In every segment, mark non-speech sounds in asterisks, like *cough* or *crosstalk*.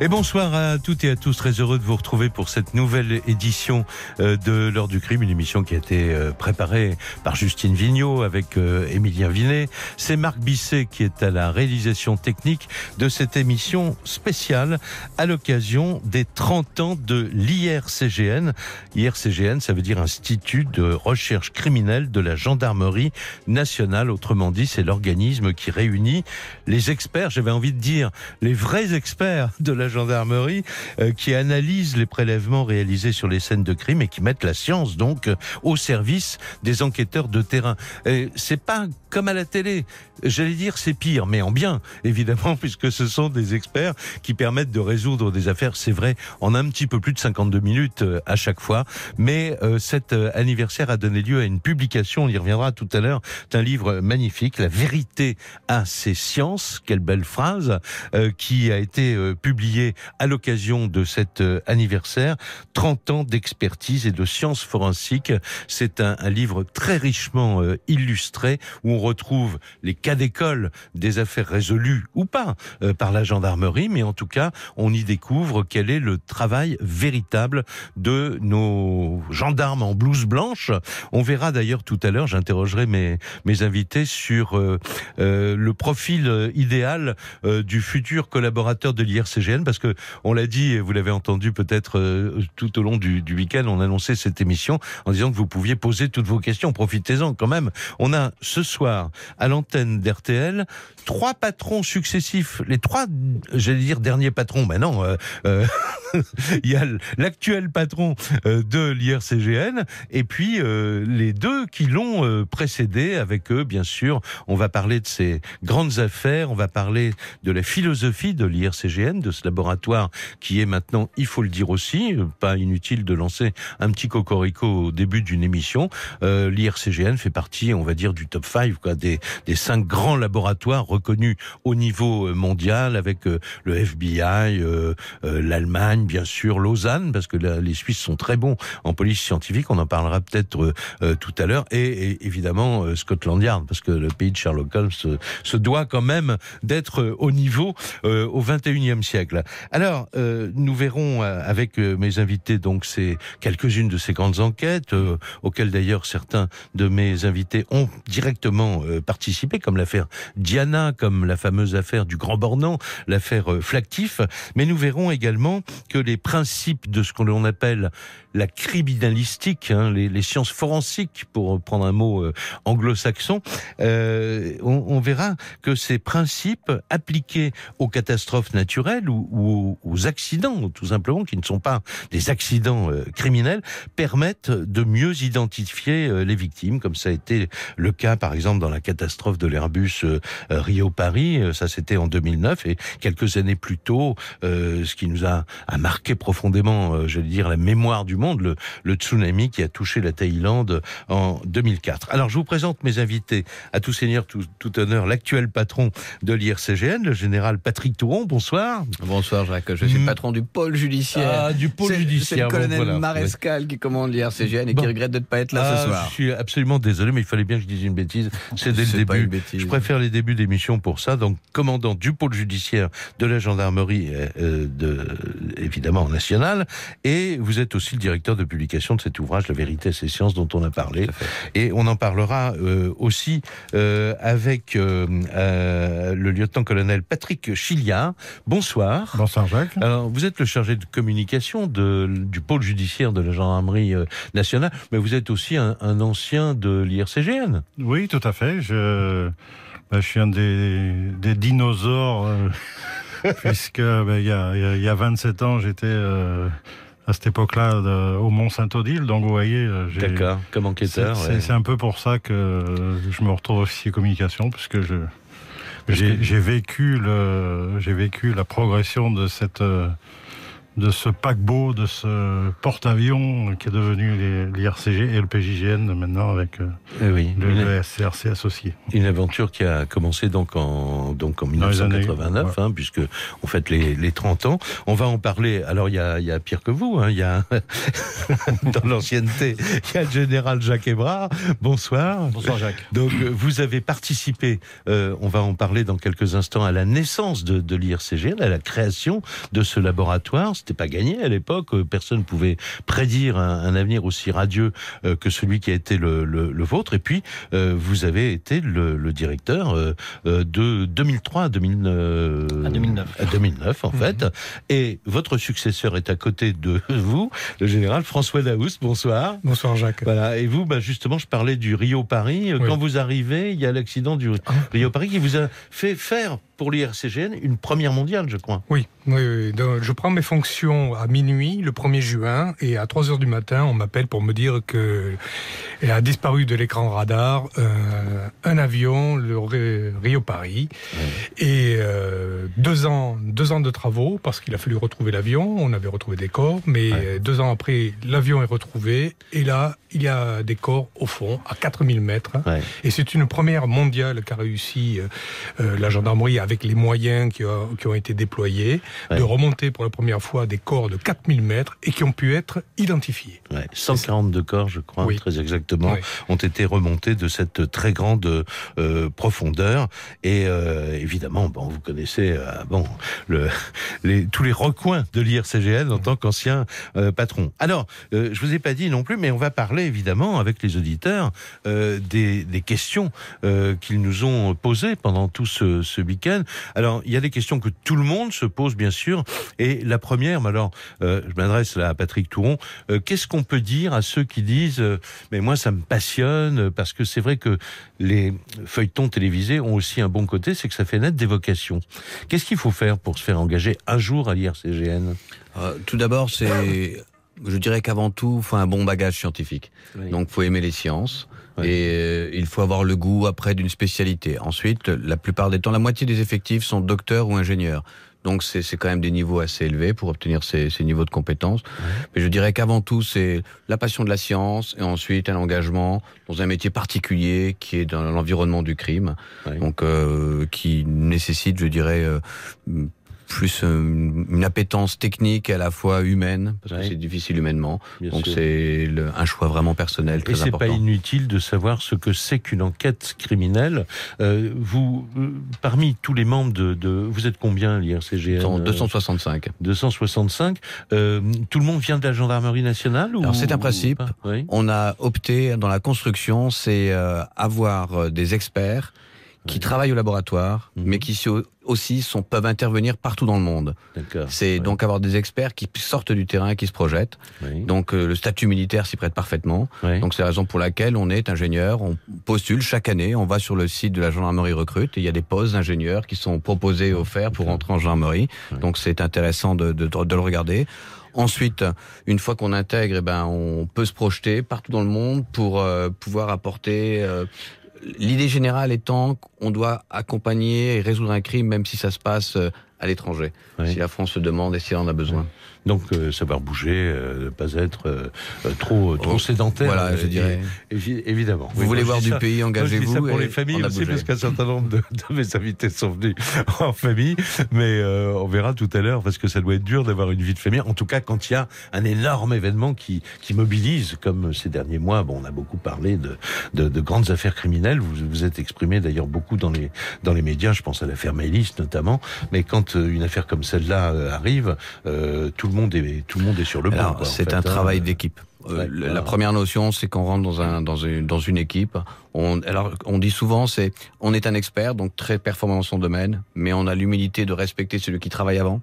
Et bonsoir à toutes et à tous, très heureux de vous retrouver pour cette nouvelle édition euh, de l'heure du crime, une émission qui a été euh, préparée par Justine Vignot avec euh, Émilien Vinet. C'est Marc Bisset qui est à la réalisation technique de cette émission spéciale à l'occasion des 30 ans de l'IRCGN. IRCGN, ça veut dire Institut de recherche criminelle de la gendarmerie nationale. Autrement dit, c'est l'organisme qui réunit les experts, j'avais envie de dire les vrais experts de la gendarmerie euh, qui analysent les prélèvements réalisés sur les scènes de crime et qui mettent la science donc euh, au service des enquêteurs de terrain. Et C'est pas comme à la télé. J'allais dire c'est pire, mais en bien *laughs* évidemment puisque ce sont des experts qui permettent de résoudre des affaires. C'est vrai en un petit peu plus de 52 minutes euh, à chaque fois. Mais euh, cet euh, anniversaire a donné lieu à une publication. On y reviendra tout à l'heure. C'est un livre magnifique, La vérité à ses sciences. Quelle belle phrase euh, qui a été euh, à l'occasion de cet euh, anniversaire. 30 ans d'expertise et de sciences forensiques. C'est un, livre très richement euh, illustré où on retrouve les cas d'école des affaires résolues ou pas euh, par la gendarmerie, mais en tout cas, on y découvre quel est le travail véritable de nos gendarmes en blouse blanche. On verra d'ailleurs tout à l'heure, j'interrogerai mes, invités sur le profil idéal du futur collaborateur de l'IRCGN, parce que on l'a dit, vous l'avez entendu peut-être euh, tout au long du, week-end, on annonçait cette émission en disant que vous pouviez poser toutes vos questions. Profitez-en quand même. On a ce soir à l'antenne d'RTL trois patrons successifs, les trois, j'allais dire derniers patrons, mais non, euh, euh, *laughs* il y a l'actuel patron de l'IRCGN et puis les deux qui l'ont précédé avec eux, bien sûr. On va parler de ces grandes affaires, on va parler de la philosophie de l'IRCGN, de ce laboratoire qui est maintenant, il faut le dire aussi, pas inutile de lancer un petit cocorico au début d'une émission. Euh, L'IRCGN fait partie, on va dire, du top 5, quoi, des, des cinq grands laboratoires reconnus au niveau euh, mondial avec euh, le FBI, l'Allemagne, bien sûr, Lausanne, parce que les Suisses sont très bons en police scientifique, on en parlera peut-être tout à l'heure, et, évidemment Scotland Yard, parce que le pays de Sherlock Holmes se, se doit quand même d'être au niveau au 21e siècle. Alors, euh, nous verrons euh, avec euh, mes invités donc c'est quelques-unes de ces grandes enquêtes euh, auxquelles d'ailleurs certains de mes invités ont directement euh, participé, comme l'affaire Diana, comme la fameuse affaire du Grand Bornand, l'affaire euh, Flactif. Mais nous verrons également que les principes de ce qu'on appelle la criminalistique, hein, les, sciences forensiques, pour prendre un mot euh, anglo-saxon, euh, on, on verra que ces principes appliqués aux catastrophes naturelles ou, ou aux accidents, tout simplement, qui ne sont pas des accidents euh, criminels, permettent de mieux identifier euh, les victimes, comme ça a été le cas, par exemple, dans la catastrophe de l'Airbus euh, Rio-Paris. Ça, c'était en 2009. Et quelques années plus tôt, ce qui nous a, a marqué profondément, j'allais dire, la mémoire du monde, le, le tsunami qui a touché la Thaïlande en 2004. Alors, je vous présente mes invités à tout seigneur, tout, tout honneur, l'actuel patron de l'IRCGN, le général Patrick Touron. Bonsoir Jacques, je suis Mm. le patron du pôle judiciaire. Ah, du pôle judiciaire, C'est le bon, colonel voilà. Marescal qui commande l'IRCGN et Bon. qui regrette de ne pas être là Ah, ce soir. Je suis absolument désolé, mais il fallait bien que je dise une bêtise. C'est dès le début. une bêtise. Je préfère les débuts d'émission pour ça. Donc, commandant du pôle judiciaire de la gendarmerie, euh, euh, de, évidemment nationale, et vous êtes aussi le directeur de publication de cet ouvrage, La vérité et ses sciences, dont on a parlé. Et on en parlera euh, aussi euh, avec le lieutenant-colonel Patrick Chiliard. Bonsoir. Bonsoir Jacques. Alors, vous êtes le chargé de communication de, du pôle judiciaire de la gendarmerie euh, nationale, mais vous êtes aussi un, un ancien de l'IRCGN. Oui, tout à fait. Je, bah, je suis un des, des dinosaures, euh, *laughs* puisque bah, il y, a, y a- il y a 27 ans, j'étais euh, à cette époque-là de- au Mont Saint-Odile. Donc vous voyez, euh, D'accord, comme enquêteur. c'est- ouais. un peu pour ça que euh, je me retrouve officier communication, puisque je j'ai vécu le vécu la progression de cette euh, de ce paquebot, de ce porte-avions qui est devenu l'IRCG et le PJGN maintenant avec euh, eh oui, le, le, SCRC associé. Une aventure qui a commencé donc en, donc en 1989, hein, puisque on fête les, les 30 ans. On va en parler. Alors il y a, y a pire que vous, hein, il y a *laughs* dans l'ancienneté, il y a le général Jacques Hébrard. Bonsoir. Bonsoir Jacques. Donc vous avez participé, euh, on va en parler dans quelques instants, à la naissance de, de l'IRCGN, à la création de ce laboratoire c'était pas gagné à l'époque. Euh, personne ne pouvait prédire un, avenir aussi radieux euh, que celui qui a été le, le, vôtre. Et puis, euh, vous avez été le, le directeur de 2003 à, 2009. à 2009. À 2009, en mhm. fait. Et votre successeur est à côté de *laughs* vous, le général François Daoust. Bonsoir. Bonsoir, Jacques. Voilà. Et vous, bah, justement, je parlais du Rio-Paris. Quand vous arrivez, il y a l'accident du ah. Rio-Paris qui vous a fait faire pour l'IRCGN une première mondiale, je crois. Oui, oui, je prends mes fonctions à minuit le 1er juin et à 3 heures du matin, on m'appelle pour me dire que a disparu de l'écran radar euh, un avion, le Rio Paris, et euh, deux ans, deux ans de travaux parce qu'il a fallu retrouver l'avion. On avait retrouvé des corps, mais deux ans après, l'avion est retrouvé et là, il y a des corps au fond à 4000 mètres. Et c'est une première mondiale qu'a réussi euh, la gendarmerie avec les moyens qui, ont été déployés, de remonter pour la première fois des corps de 4000 mètres et qui ont pu être identifiés. 142 corps, je crois, très exactement, ont été remontés de cette très grande euh, profondeur. Et euh, évidemment, bon, vous connaissez euh, bon, le, les, tous les recoins de l'IRCGN en tant qu'ancien patron. Alors, je vous ai pas dit non plus, mais on va parler évidemment avec les auditeurs des, des, questions qu'ils nous ont posées pendant tout ce, ce week-end. Alors, il y a des questions que tout le monde se pose, bien sûr. Et la première, mais alors, euh, je m'adresse à Patrick Touron. Euh, qu'est-ce qu'on peut dire à ceux qui disent, euh, mais moi, ça me passionne, parce que c'est vrai que les feuilletons télévisés ont aussi un bon côté, c'est que ça fait naître des vocations. Qu'est-ce qu'il faut faire pour se faire engager un jour à l'IRCGN Tout d'abord, c'est je dirais qu'avant tout, il faut un bon bagage scientifique. Donc, faut aimer les sciences. Et euh, il faut avoir le goût après d'une spécialité. Ensuite, la plupart des temps, la moitié des effectifs sont docteurs ou ingénieurs. Donc c'est quand même des niveaux assez élevés pour obtenir ces, ces niveaux de compétences. Mais je dirais qu'avant tout, c'est la passion de la science et ensuite un engagement dans un métier particulier qui est dans l'environnement du crime, donc euh, qui nécessite, je dirais, euh, plus euh, une appétence technique à la fois humaine, parce que c'est difficile humainement. Donc c'est un choix vraiment personnel, très Et important. c'est pas inutile de savoir ce que c'est qu'une enquête criminelle. Euh, vous, euh, parmi tous les membres de, de vous êtes combien l'IRCGN 265. 265. Euh, tout le monde vient de la gendarmerie nationale Alors c'est un principe. On a opté dans la construction, c'est avoir des experts qui travaillent au laboratoire, mhm. mais qui aussi sont, peuvent intervenir partout dans le monde. C'est donc avoir des experts qui sortent du terrain, qui se projettent. Donc euh, le statut militaire s'y prête parfaitement. Donc c'est la raison pour laquelle on est ingénieur, on postule chaque année, on va sur le site de la gendarmerie recrute et il y a des postes d'ingénieurs qui sont proposés et offerts pour entrer en gendarmerie. Donc c'est intéressant de, de, de, le regarder. Ensuite, une fois qu'on intègre, eh ben, on peut se projeter partout dans le monde pour euh, pouvoir apporter euh, l'idée générale étant qu'on doit accompagner et résoudre un crime même si ça se passe euh, à l'étranger, si la France se demande et si elle en a besoin. Donc euh, savoir bouger, euh, ne pas être euh, trop trop sédentaire. Voilà, je dirais. évidemment. Vous voulez voir du pays, engagez-vous. pour les familles aussi, parce qu'un certain nombre de, de, mes invités sont venus *laughs* en famille, mais on verra tout à l'heure, parce que ça doit être dur d'avoir une vie de famille. En tout cas, quand il y a un énorme événement qui qui mobilise, comme ces derniers mois, bon, on a beaucoup parlé de de, de grandes affaires criminelles. Vous vous êtes exprimé d'ailleurs beaucoup dans les dans les médias. Je pense à l'affaire Maëlys notamment. Mais quand une affaire comme celle-là arrive, tout le monde est tout le monde est sur le banc. C'est un travail hein. d'équipe. Euh, la première notion, c'est qu'on rentre dans un dans une dans une équipe. On, alors on dit souvent, c'est on est un expert, donc très performant dans son domaine, mais on a l'humilité de respecter celui qui travaille avant.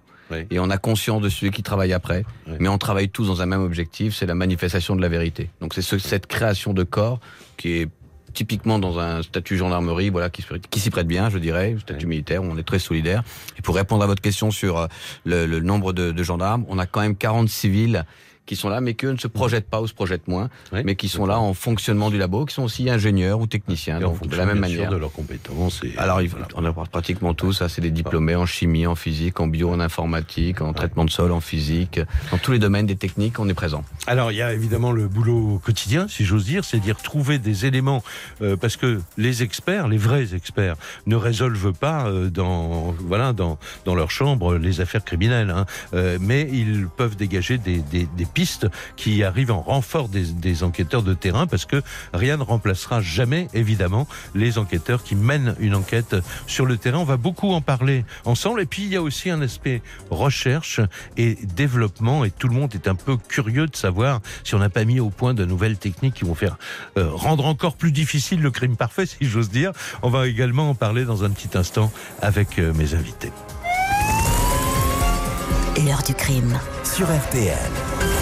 Et on a conscience de celui qui travaille après, mais on travaille tous dans un même objectif, c'est la manifestation de la vérité. Donc c'est ce, cette création de corps qui est typiquement dans un statut gendarmerie, voilà, qui, qui s'y prête bien, je dirais, statut militaire, où on est très solidaire. Et pour répondre à votre question sur euh, le, le nombre de, de, gendarmes, on a quand même 40 civils qui sont là, mais qui ne se projettent pas ou se projettent moins, mais qui sont là en fonctionnement du labo, qui sont aussi ingénieurs ou techniciens, donc de la même manière. de leurs compétences. Et Alors, on a pratiquement tous, ça, c'est des diplômés en chimie, en physique, en bio, en informatique, en traitement de sol, en physique, dans tous les domaines des techniques, on est présent. Alors, il y a évidemment le boulot quotidien, si j'ose dire, c'est dire trouver des éléments, euh, parce que les experts, les vrais experts, ne résolvent pas euh, dans voilà dans dans leur chambre les affaires criminelles, hein. euh, mais ils peuvent dégager des, des, des pistes qui arrivent en renfort des, des, enquêteurs de terrain parce que rien ne remplacera jamais, évidemment, les enquêteurs qui mènent une enquête sur le terrain. On va beaucoup en parler ensemble. Et puis, il y a aussi un aspect recherche et développement. Et tout le monde est un peu curieux de savoir si on n'a pas mis au point de nouvelles techniques qui vont faire euh, rendre encore plus difficile le crime parfait, si j'ose dire. On va également en parler dans un petit instant avec euh, mes invités. L'heure du crime sur RTL.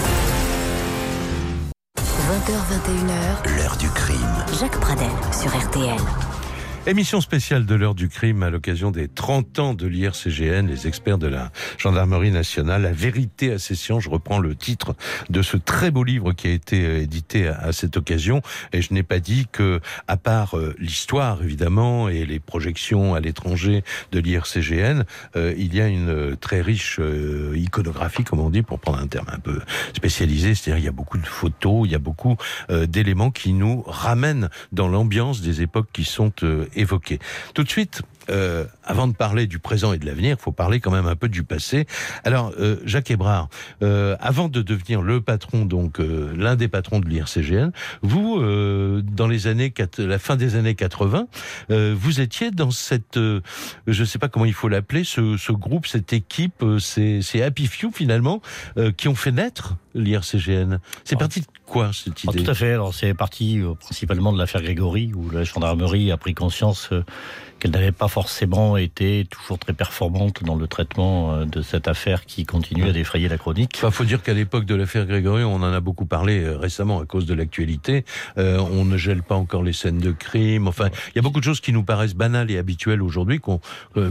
20h21h, l'heure du crime. Jacques Pradel sur RTL. Émission spéciale de l'heure du crime à l'occasion des 30 ans de l'IRCGN, les experts de la gendarmerie nationale, la vérité à session. Je reprends le titre de ce très beau livre qui a été euh, édité à, cette occasion. Et je n'ai pas dit que, à part euh, l'histoire évidemment et les projections à l'étranger de l'IRCGN, euh, il y a une très riche iconographie, comme on dit, pour prendre un terme un peu spécialisé. C'est-à-dire il y a beaucoup de photos, il y a beaucoup d'éléments qui nous ramènent dans l'ambiance des époques qui sont évoqué. Tout de suite, euh, avant de parler du présent et de l'avenir, il faut parler quand même un peu du passé. Alors, euh, Jacques Hébrard, euh, avant de devenir le patron, donc l'un des patrons de l'IRCGN, vous, dans les années la fin des années 80, vous étiez dans cette, je ne sais pas comment il faut l'appeler, ce, ce, groupe, cette équipe, c'est Happy Few finalement, qui ont fait naître l'IRCGN. C'est parti de quoi cette ah, idée? Tout à fait. Alors c'est parti principalement de l'affaire Grégory, où la gendarmerie a pris conscience qu'elle n'avait pas forcément été toujours très performante dans le traitement euh, de cette affaire qui continue à défrayer la chronique. Il faut dire qu'à l'époque de l'affaire Grégory, on en a beaucoup parlé euh, récemment à cause de l'actualité. Euh, on ne gèle pas encore les scènes de crime. Enfin, il y a beaucoup de choses qui nous paraissent banales et habituelles aujourd'hui qu'on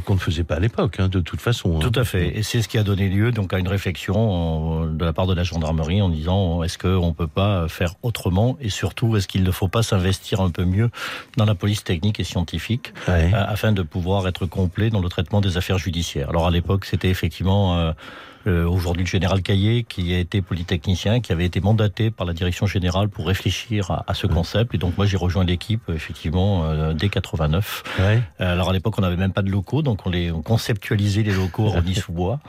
qu'on ne faisait pas à l'époque, hein, de toute façon. Hein. Tout à fait. Et c'est ce qui a donné lieu donc à une réflexion de la part de la gendarmerie en disant est-ce qu'on peut pas faire autrement? Et surtout est-ce qu'il ne faut pas s'investir un peu mieux dans la police technique et scientifique? Afin de pouvoir être complet dans le traitement des affaires judiciaires. Alors à l'époque, c'était effectivement euh, euh, aujourd'hui le général Caillé, qui a été polytechnicien, qui avait été mandaté par la direction générale pour réfléchir à, ce concept. Et donc moi j'ai rejoint l'équipe effectivement euh, dès 89. Ouais. Euh, alors à l'époque on n'avait même pas de locaux, donc on les on conceptualisait les locaux *laughs* en sous bois.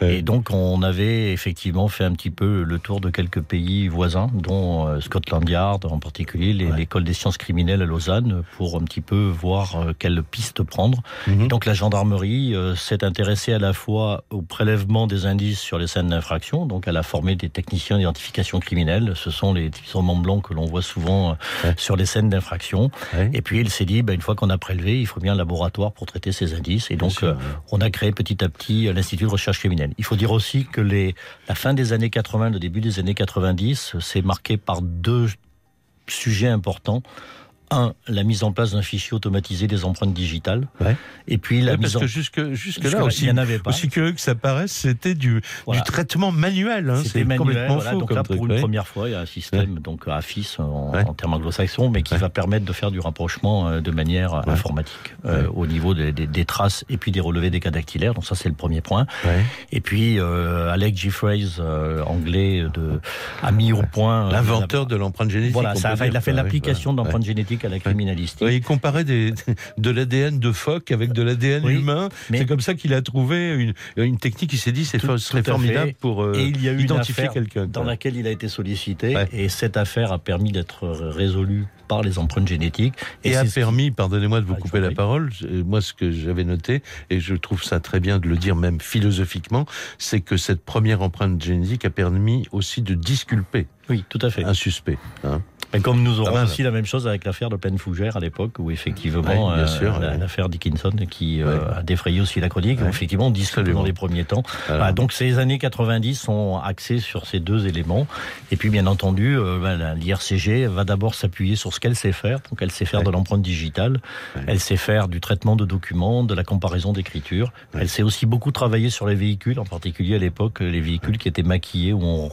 Et donc on avait effectivement fait un petit peu le tour de quelques pays voisins, dont Scotland Yard en particulier, l'école des sciences criminelles à Lausanne, pour un petit peu voir quelle piste prendre. Mhm. donc la gendarmerie s'est intéressée à la fois au prélèvement des indices sur les scènes d'infraction. Donc, elle a formé des techniciens d'identification criminelle. Ce sont les hommes blancs que l'on voit souvent euh, sur les scènes d'infraction. Et puis, il s'est dit, bah, une fois qu'on a prélevé, il faut bien un laboratoire pour traiter ces indices. Et donc, euh, on a créé petit à petit euh, l'Institut de recherche criminelle. Il faut dire aussi que les, la fin des années 80, le début des années 90, c'est marqué par deux sujets importants un, la mise en place d'un fichier automatisé des empreintes digitales. Ouais. Et puis la mise en... que jusque, jusque, là, aussi, il y en avait pas. aussi curieux que ça paraisse, c'était du, du traitement manuel. Hein, c'était manuel. Voilà, donc là, pour une première fois, il y a un système donc AFIS en, en termes anglo-saxons, mais qui va permettre de faire du rapprochement euh, de manière euh, informatique euh, au niveau des, des, des, traces et puis des relevés des cas dactylaires. Donc ça, c'est le premier point. Et puis euh, Alex Jeffreys, euh, anglais, de, a mis au point l'inventeur de l'empreinte génétique. Voilà, ça, il a fait l'application d'empreinte génétique à la criminalistique. il comparait des, *laughs* de l'ADN de phoque avec de l'ADN humain. C'est comme ça qu'il a trouvé une, une technique. Il s'est dit c'est serait formidable pour euh, il y a eu identifier quelqu'un. Dans laquelle il a été sollicité et cette affaire a permis d'être résolue par les empreintes génétiques. Et, a permis, pardonnez-moi de vous ah, couper la parole, moi ce que j'avais noté, et je trouve ça très bien de le dire même philosophiquement, c'est que cette première empreinte génétique a permis aussi de disculper oui, tout à fait. un suspect. Hein. Mais comme nous aurons aussi la même chose avec l'affaire de Plaine Fougère à l'époque, où effectivement, euh, l'affaire Dickinson qui euh, a défrayé aussi la chronique, où effectivement on discute dans les premiers temps. donc ces années 90 sont axées sur ces deux éléments. Et puis bien entendu, euh, ben, l'IRCG va d'abord s'appuyer sur ce qu'elle sait faire. Donc elle sait faire de l'empreinte digitale, elle sait faire du traitement de documents, de la comparaison d'écriture. Elle sait aussi beaucoup travailler sur les véhicules, en particulier à l'époque les véhicules qui étaient maquillés, où on,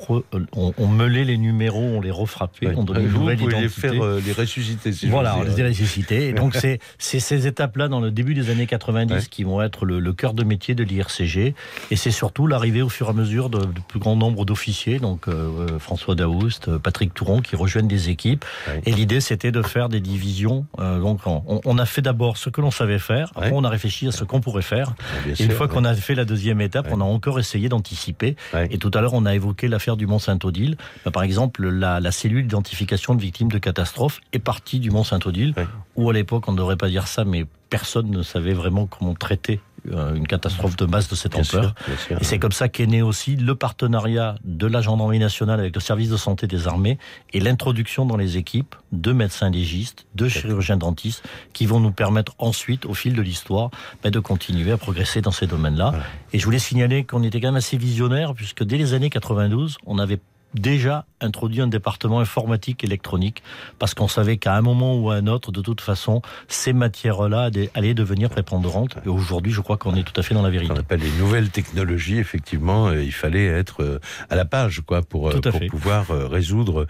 on, meulait les numéros, on les refrappait, on donnait une nouvelle identité. Les faire euh, les ressusciter. Si voilà, on les ressusciter. Donc *laughs* c'est ces étapes-là dans le début des années 90 qui vont être le, cœur de métier de l'IRCG. Et c'est surtout l'arrivée au fur et à mesure de, plus grand nombre d'officiers, donc euh, euh, François Daoust, Patrick Touron, qui rejoignent des équipes. Et l'idée c'était de faire des divisions. donc on, a fait d'abord ce que l'on savait faire. Après on a réfléchi à ce qu'on pourrait faire. et une fois qu'on a fait la deuxième étape, on a encore essayé d'anticiper. Et tout à l'heure on a évoqué l'affaire du Mont Saint-Odile. Bah, par exemple, la, la cellule d'identification de victimes de catastrophes est partie du Mont Saint-Odile, où à l'époque, on ne devrait pas dire ça, mais personne ne savait vraiment comment traiter euh, une catastrophe de masse de cette ampleur. et c'est comme ça qu'est né aussi le partenariat de la gendarmerie nationale avec le service de santé des armées et l'introduction dans les équipes de médecins légistes, de chirurgiens dentistes, qui vont nous permettre ensuite, au fil de l'histoire, bah, de continuer à progresser dans ces domaines-là. Et je voulais signaler qu'on était quand même assez visionnaire, puisque dès les années 92, on avait déjà introduit un département informatique électronique parce qu'on savait qu'à un moment ou à un autre, de toute façon, ces matières-là allaient devenir prépondérantes. Et aujourd'hui, je crois qu'on est tout à fait dans la vérité. On appelle les nouvelles technologies, effectivement, euh, il fallait être euh, à la page, quoi, pour, euh, pour pouvoir résoudre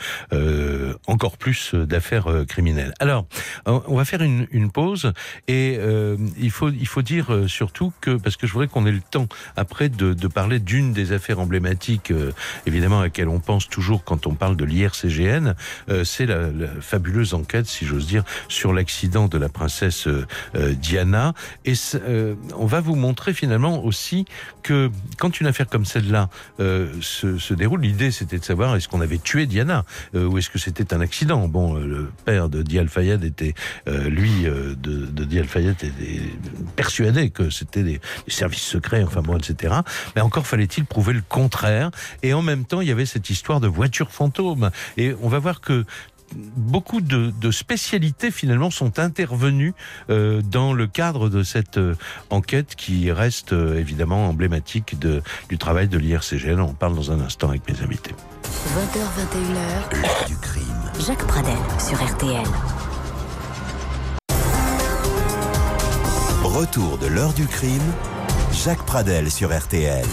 encore plus d'affaires criminelles. Alors, on va faire une, une pause et il faut il faut dire surtout que parce que je voudrais qu'on ait le temps après de, de parler d'une des affaires emblématiques, évidemment, à laquelle on pense toujours quand on parle de l'IRCGN, euh, c'est la, fabuleuse enquête, si j'ose dire, sur l'accident de la princesse euh, euh, Diana. Et on va vous montrer finalement aussi que quand une affaire comme celle-là se, déroule, l'idée c'était de savoir est-ce qu'on avait tué Diana ou est-ce que c'était un accident? Bon, le père de Di Al-Fayed était, lui, de, de Di Al-Fayed était persuadé que c'était des, des, services secrets, enfin bon, etc. Mais encore fallait-il prouver le contraire. Et en même temps, il y avait cette histoire de voiture fantôme. Et on va voir que beaucoup de, spécialités finalement sont intervenues euh, dans le cadre de cette euh, enquête qui reste euh, évidemment emblématique de, du travail de l'IRCGN. On parle dans un instant avec mes invités. 20h, 21h, l'heure du crime. Jacques Pradel sur RTL. Retour de l'heure du crime. Jacques Pradel sur RTL.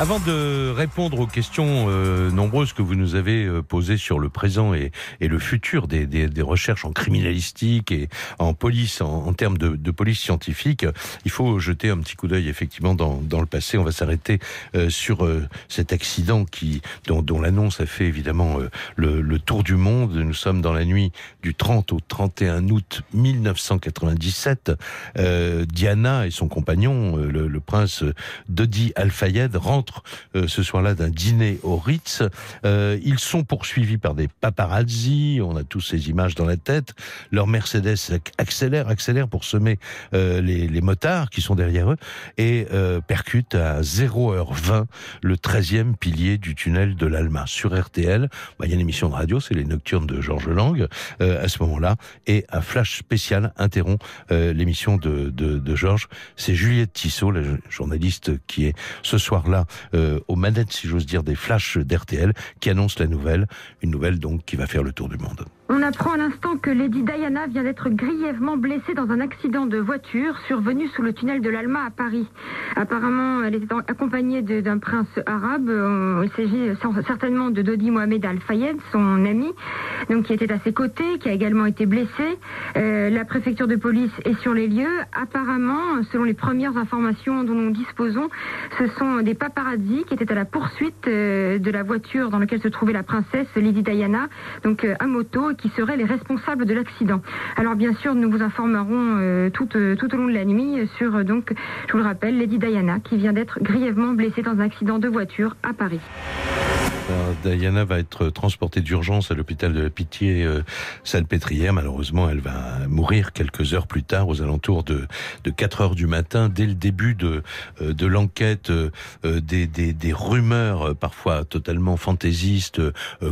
Avant de répondre aux questions euh, nombreuses que vous nous avez euh, posées sur le présent et, et le futur des, des, des, recherches en criminalistique et en police, en, en termes de, de, police scientifique, il faut jeter un petit coup d'œil effectivement dans, dans, le passé. On va s'arrêter euh, sur cet accident qui, dont, dont l'annonce a fait évidemment le, le, tour du monde. Nous sommes dans la nuit du 30 au 31 août 1997. Diana et son compagnon, le, le prince Dodi Al-Fayed, rentrent euh, ce soir-là d'un dîner au Ritz. Euh, ils sont poursuivis par des paparazzi. On a tous ces images dans la tête. Leur Mercedes accélère, accélère pour semer euh, les, les, motards qui sont derrière eux et percute à 0h20 le 13e pilier du tunnel de l'Alma sur RTL. Bah, il y a une émission de radio, c'est les Nocturnes de Georges Lang à ce moment-là et un flash spécial interrompt l'émission de, de, de Georges. C'est Juliette Tissot, la journaliste qui est ce soir-là euh, aux manettes, si j'ose dire, des flashs d'RTL qui annoncent la nouvelle, une nouvelle donc qui va faire le tour du monde. On apprend à l'instant que Lady Diana vient d'être grièvement blessée dans un accident de voiture survenu sous le tunnel de l'Alma à Paris. Apparemment, elle était accompagnée d'un prince arabe. Il s'agit certainement de Dodi Mohamed Al-Fayed, son ami, donc qui était à ses côtés, qui a également été blessé. Euh, la préfecture de police est sur les lieux. Apparemment, selon les premières informations dont nous disposons, ce sont des paparazzi qui étaient à la poursuite euh, de la voiture dans laquelle se trouvait la princesse Lady Diana, donc euh, à moto qui seraient les responsables de l'accident. Alors bien sûr, nous vous informerons euh, tout, euh, tout, au long de la nuit sur, euh, donc, je vous le rappelle, Lady Diana qui vient d'être grièvement blessée dans un accident de voiture à Paris. Diana va être transportée d'urgence à l'hôpital de la Pitié euh, Salpêtrière. Malheureusement, elle va mourir quelques heures plus tard, aux alentours de, de 4 heures du matin, dès le début de, euh, de l'enquête. Euh, des, des, des, rumeurs, parfois totalement fantaisistes,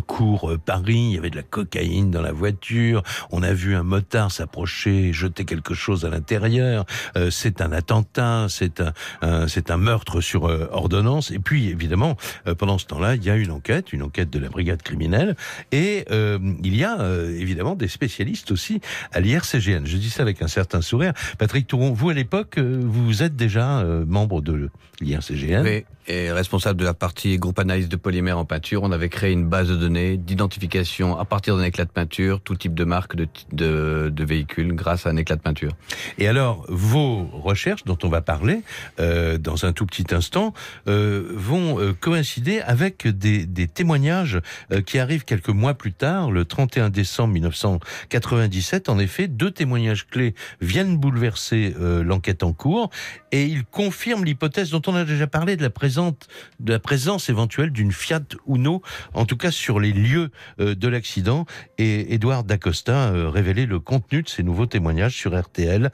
courent Paris. Il y avait de la cocaïne dans la voiture. On a vu un motard s'approcher, jeter quelque chose à l'intérieur. c'est un attentat, c'est un, c'est un meurtre sur ordonnance. Et puis, évidemment, pendant ce temps-là, il y a une enquête, une enquête de la brigade criminelle, et euh, il y a euh, évidemment des spécialistes aussi à l'IRCGN. Je dis ça avec un certain sourire. Patrick Touron, vous à l'époque, euh, vous êtes déjà membre de l'IRCGN. Oui, et responsable de la partie groupe analyse de polymères en peinture. On avait créé une base de données d'identification à partir d'un éclat de peinture, tout type de marque de, de, de véhicule grâce à un éclat de peinture. Et alors, vos recherches, dont on va parler dans un tout petit instant, vont coïncider avec des, des témoignages euh, qui arrivent quelques mois plus tard, le 31 décembre 1997. En effet, deux témoignages clés viennent bouleverser euh, l'enquête en cours et ils confirment l'hypothèse dont on a déjà parlé de la présence de la présence éventuelle d'une Fiat Uno, en tout cas sur les lieux euh, de l'accident. Et Edouard Dacosta révélait le contenu de ces nouveaux témoignages sur RTL.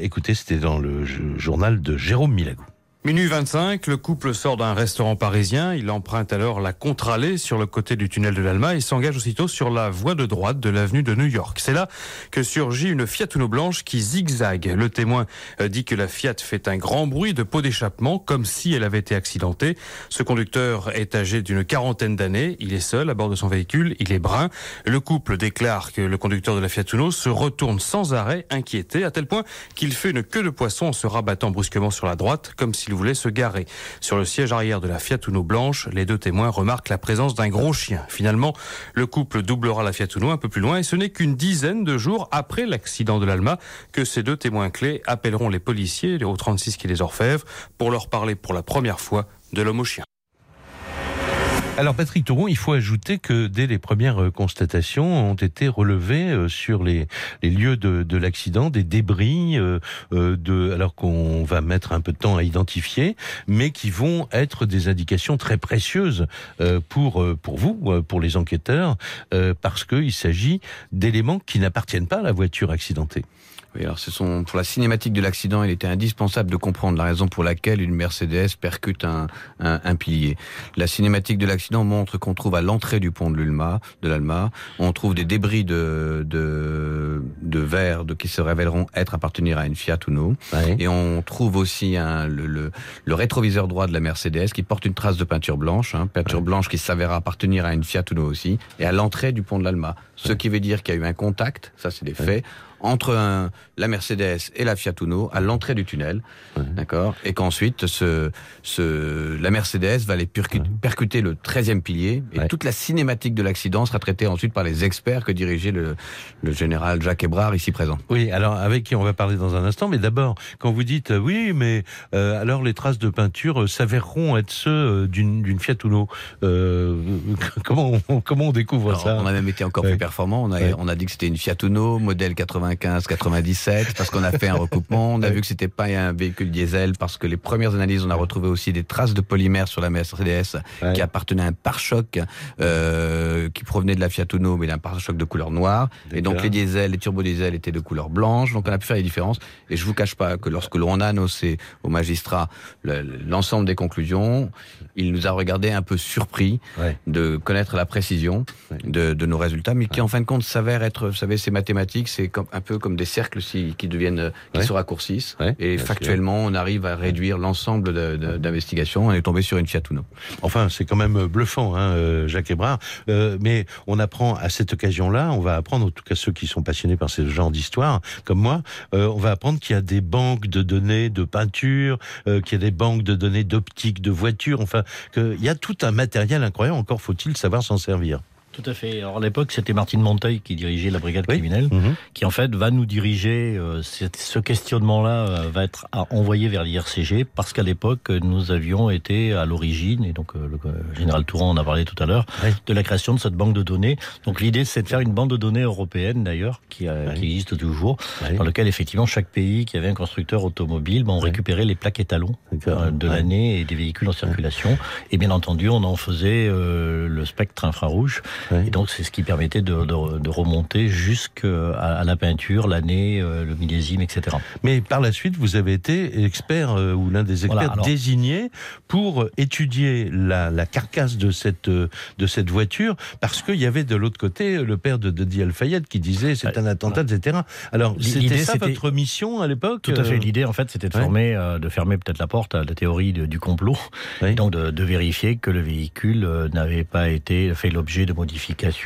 Écoutez, c'était dans le journal de Jérôme Milagou. Minuit 25, le couple sort d'un restaurant parisien. Il emprunte alors la contre-allée sur le côté du tunnel de l'Alma et s'engage aussitôt sur la voie de droite de l'avenue de New York. C'est là que surgit une Fiat Uno blanche qui zigzague. Le témoin euh, dit que la Fiat fait un grand bruit de pot d'échappement comme si elle avait été accidentée. Ce conducteur est âgé d'une quarantaine d'années. Il est seul à bord de son véhicule. Il est brun. Le couple déclare que le conducteur de la Fiat Uno se retourne sans arrêt, inquiété, à tel point qu'il fait une queue de poisson en se rabattant brusquement sur la droite comme s'il voulait se garer. Sur le siège arrière de la Fiat Uno blanche, les deux témoins remarquent la présence d'un gros chien. Finalement, le couple doublera la Fiat Uno un peu plus loin et ce n'est qu'une dizaine de jours après l'accident de l'Alma que ces deux témoins clés appelleront les policiers au 36 qui les orfèvres pour leur parler pour la première fois de l'homme au chien. Alors Patrick Touron, il faut ajouter que dès les premières euh, constatations ont été relevées euh, sur les, les lieux de, de l'accident des débris, euh, de, alors qu'on va mettre un peu de temps à identifier, mais qui vont être des indications très précieuses pour pour vous, pour les enquêteurs, parce qu'il s'agit d'éléments qui n'appartiennent pas à la voiture accidentée. Oui, alors ce sont, pour la cinématique de l'accident, il était indispensable de comprendre la raison pour laquelle une Mercedes percute un, un, un pilier. La cinématique de l'accident montre qu'on trouve à l'entrée du pont de l'Ulma, de l'Alma, on trouve des débris de, de, de verre de, qui se révéleront être appartenir à une Fiat Uno. Ouais. Et on trouve aussi un, le, le, le, rétroviseur droit de la Mercedes qui porte une trace de peinture blanche, hein, peinture ouais. blanche qui s'avéra appartenir à une Fiat Uno aussi, et à l'entrée du pont de l'Alma. Ce qui veut dire qu'il y a eu un contact, ça c'est des faits, entre un, la Mercedes et la Fiat Uno à l'entrée du tunnel, ouais. d'accord, et qu'ensuite ce, ce, la Mercedes va aller percuter, ouais. percuter le 13e pilier et ouais. toute la cinématique de l'accident sera traitée ensuite par les experts que dirigeait le, le général Jacques Hébrard ici présent. Oui, alors avec qui on va parler dans un instant, mais d'abord quand vous dites euh, oui, mais euh, alors les traces de peinture euh, s'avéreront être ceux d'une Fiat Uno. *laughs* Comment on, comment on découvre alors, ça? On a même été encore plus performant. On a on a dit que c'était une Fiat Uno modèle 95 97 parce qu'on a fait un recoupement. On a *laughs* vu que c'était pas un véhicule diesel parce que les premières analyses, on a retrouvé aussi des traces de polymère sur la Mercedes ouais. qui appartenait à un pare-choc euh, qui provenait de la Fiat Uno, mais d'un pare-choc de couleur noire. Et donc les diesels, les turbodiesels étaient de couleur blanche. Donc on a pu faire les différences. Et je vous cache pas que lorsque l'on a annoncé au magistrat l'ensemble le, des conclusions, il nous a regardé un peu surpris ouais. de connaître la précision de, de, nos résultats, mais qui en fin de compte s'avère être, vous savez, ces mathématiques, c'est un peu comme des cercles qui deviennent, qui se raccourcissent. et factuellement, on arrive à réduire l'ensemble d'investigations. On est tombé sur une Fiat Uno. Enfin, c'est quand même bluffant, hein, euh, Jacques Hébrard. Euh, mais on apprend à cette occasion-là, on va apprendre, en tout cas ceux qui sont passionnés par ce genre d'histoire, comme moi, euh, on va apprendre qu'il y a des banques de données de peinture, euh, qu'il y a des banques de données d'optique, de voitures, enfin, qu'il y a tout un matériel incroyable. Encore faut-il savoir s'en servir. Tout à fait. Alors à l'époque, c'était Martine Monteuil qui dirigeait la brigade criminelle, mhm. qui en fait va nous diriger. Euh, ce questionnement-là euh, va être envoyé vers l'IRCG parce qu'à l'époque, nous avions été à l'origine, et donc le général Touran en a parlé tout à l'heure, de la création de cette banque de données. Donc l'idée, c'est de faire une banque de données européenne d'ailleurs, qui, qui, existe toujours, dans lequel effectivement chaque pays qui avait un constructeur automobile, ben, on récupérait les plaques étalons de l'année et des véhicules en circulation. Et bien entendu, on en faisait le spectre infrarouge. Et donc, c'est ce qui permettait de, de, remonter jusqu'à à la peinture, l'année, euh, le millésime, etc. Mais par la suite, vous avez été expert euh, ou l'un des experts désignés pour étudier la, la, carcasse de cette, de cette voiture, parce qu'il y avait de l'autre côté le père de Dodi Al-Fayed qui disait c'est un attentat, etc. Alors, c'était ça votre mission à l'époque Tout à fait. Euh L'idée, en fait, c'était de, former, de fermer peut-être la porte à la théorie du complot, donc de, de, vérifier que le véhicule n'avait pas été fait l'objet de modifications.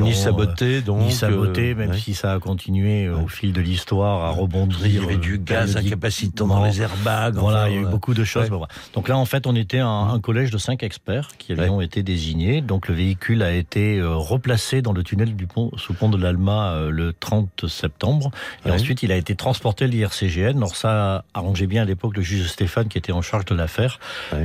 Ni saboté, euh, donc. Ni euh, même si ça a continué euh, au fil de l'histoire à rebondir. Il y avait du gaz incapacitant dans les airbags. Voilà, il y a eu beaucoup de choses. Donc là, en fait, on était un, collège de cinq experts qui avaient été désignés. Donc le véhicule a été replacé dans le tunnel du pont, sous pont de l'Alma le 30 septembre. Et ensuite, il a été transporté à l'IRCGN. Alors ça arrangeait bien à l'époque le juge Stéphane qui était en charge de l'affaire.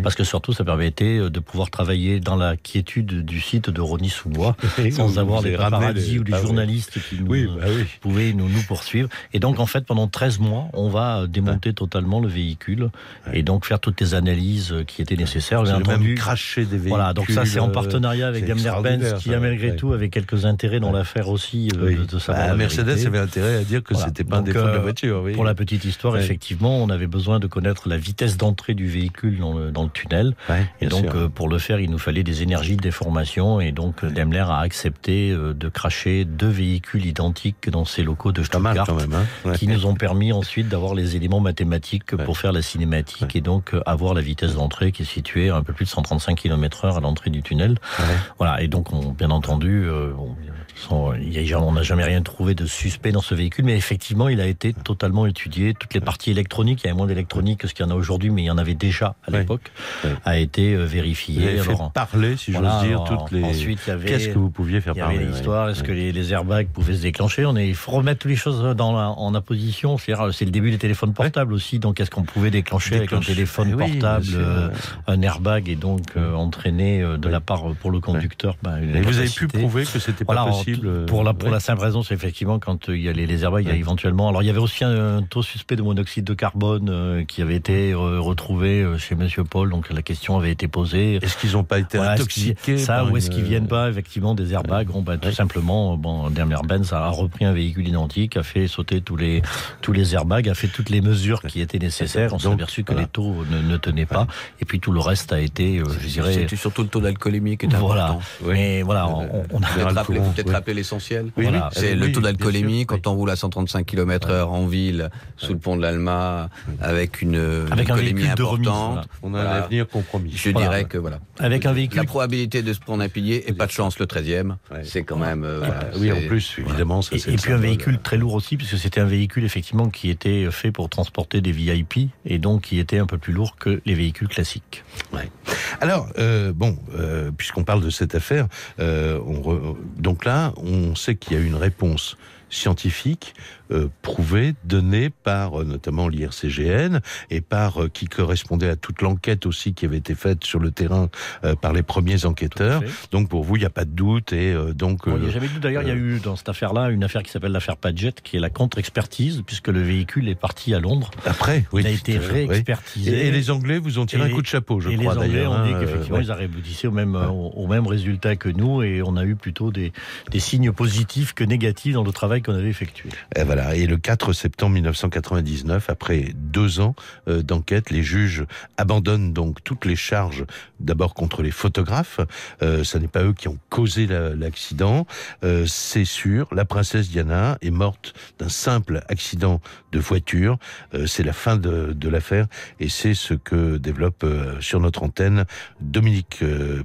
Parce que surtout, ça permettait de pouvoir travailler dans la quiétude du site de Rony-sous-Bois sans avoir des paradis ou des journalistes qui nous, bah pouvaient nous, nous poursuivre. Et donc, en fait, pendant 13 mois, on va démonter totalement le véhicule et donc faire toutes les analyses qui étaient nécessaires. Bien entendu, même cracher des véhicules. Voilà, donc ça, c'est en partenariat avec Daimler-Benz qui malgré tout avait quelques intérêts dans l'affaire aussi euh, de savoir. Bah, Mercedes avait intérêt à dire que c'était pas un défaut de la euh, voiture. Pour la petite histoire, effectivement, on avait besoin de connaître la vitesse d'entrée du véhicule dans le, dans le tunnel. et donc, euh, pour le faire, il nous fallait des énergies de déformation et donc Daimler a accepté euh, de cracher deux véhicules identiques dans ces locaux de Stuttgart, hein. qui nous ont permis ensuite d'avoir les éléments mathématiques pour faire la cinématique et donc euh, avoir la vitesse d'entrée qui est située à un peu plus de 135 km heure à l'entrée du tunnel. Voilà, et donc on, bien entendu, euh, on n'a jamais rien trouvé de suspect dans ce véhicule, mais effectivement, il a été totalement étudié. Toutes les parties électroniques, il y avait moins d'électronique que ce qu'il y en a aujourd'hui, mais il y en avait déjà à l'époque, a été vérifié. Fait parler, si j'ose dire, toutes les. Ensuite, il y avait. Qu'est-ce que vous pouviez faire parler Il y avait l'histoire. Est-ce que les, airbags pouvaient se déclencher? On est, il faut remettre les choses dans en apposition. C'est le début des téléphones portables aussi. Donc, est-ce qu'on pouvait déclencher, avec un téléphone eh portable euh, un airbag et donc euh, entraîner euh, de la part pour le conducteur ben, Et vous avez pu prouver que c'était pas possible. Pour la pour la simple raison, c'est effectivement quand il y a les, les airbags, il y a éventuellement. Alors, il y avait aussi un, taux suspect de monoxyde de carbone qui avait été retrouvé chez Monsieur Paul. Donc, la question avait été posée. Est-ce qu'ils n'ont pas été intoxiqués Ça, ou est-ce qu'ils viennent pas effectivement des airbags? Bon, ben, tout simplement, bon, Daimler-Benz a repris un véhicule identique, a fait sauter tous les tous les airbags, a fait toutes les mesures qui étaient nécessaires. On s'est aperçu que les taux ne, tenaient pas, et puis tout le reste a été, euh, je dirais, c'est surtout le taux d'alcoolémie qui est voilà. important. Mais voilà, on, a peut-être rappeler l'essentiel. c'est le taux d'alcoolémie quand on roule à 135 km/h en ville sous le pont de l'Alma avec une avec un véhicule importante. On a un avenir compromis. Je dirais que voilà. Avec un véhicule. La probabilité de se prendre un pilier et pas de chance le 13e, c'est quand même. Euh, oui, en plus, évidemment, ça, Et, et puis un véhicule très lourd aussi, puisque c'était un véhicule effectivement qui était fait pour transporter des VIP et donc qui était un peu plus lourd que les véhicules classiques. Ouais. Alors, euh, bon, euh, puisqu'on parle de cette affaire, on donc là, on sait qu'il y a une réponse scientifique euh, prouvé, donné par euh, notamment l'IRCGN et par euh, qui correspondait à toute l'enquête aussi qui avait été faite sur le terrain par les premiers enquêteurs. Donc pour vous, il n'y a pas de doute et donc. il n'y a jamais de doute. D'ailleurs, il y a eu dans cette affaire-là une affaire qui s'appelle l'affaire Padgett, qui est la contre-expertise puisque le véhicule est parti à Londres. Après, oui. Il a été réexpertisé. Et, les Anglais vous ont tiré un coup de chapeau, je crois. Et les Anglais ont dit hein, qu'effectivement, ils aboutissaient au même au, même résultat que nous et on a eu plutôt des, des signes positifs que négatifs dans le travail qu'on avait effectué. Et Et le 4 septembre 1999, après deux ans euh, d'enquête, les juges abandonnent donc toutes les charges, d'abord contre les photographes. Euh, n'est pas eux qui ont causé l'accident. Euh, c'est sûr, la princesse Diana est morte d'un simple accident de voiture. Euh, c'est la fin de, l'affaire et c'est ce que développe sur notre antenne Dominique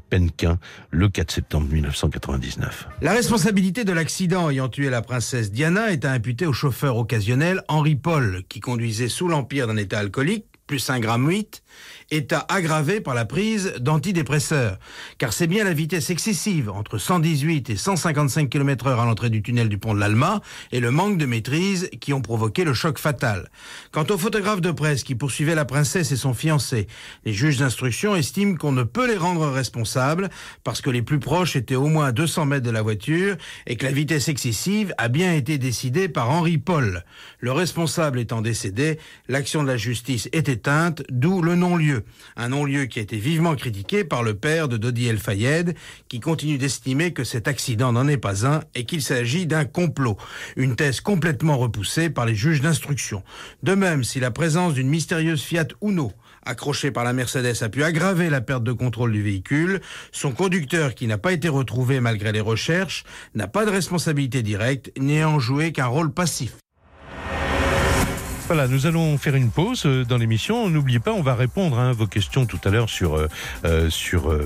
Penquin le 4 septembre 1999. La responsabilité de l'accident ayant tué la princesse Diana est imputée au chauffeur occasionnel Henri Paul, qui conduisait sous l'empire d'un état alcoolique plus 1 gramme 8, état aggravé par la prise d'antidépresseurs. Car c'est bien la vitesse excessive, entre 118 et 155 km heure à l'entrée du tunnel du pont de l'Alma, et le manque de maîtrise qui ont provoqué le choc fatal. Quant au photographe de presse qui poursuivait la princesse et son fiancé, les juges d'instruction estiment qu'on ne peut les rendre responsables parce que les plus proches étaient au moins à 200 mètres de la voiture et que la vitesse excessive a bien été décidée par Henri Paul. Le responsable étant décédé, l'action de la justice est éteinte, d'où le Un non-lieu qui a été vivement critiqué par le père de Dodi El Fayed, qui continue d'estimer que cet accident n'en est pas un et qu'il s'agit d'un complot. Une thèse complètement repoussée par les juges d'instruction. De même, si la présence d'une mystérieuse Fiat Uno accrochée par la Mercedes a pu aggraver la perte de contrôle du véhicule, son conducteur, qui n'a pas été retrouvé malgré les recherches, n'a pas de responsabilité directe, n'ayant joué qu'un rôle passif. Voilà, nous allons faire une pause euh, dans l'émission. N'oubliez pas, on va répondre à vos questions tout à l'heure sur euh, euh sur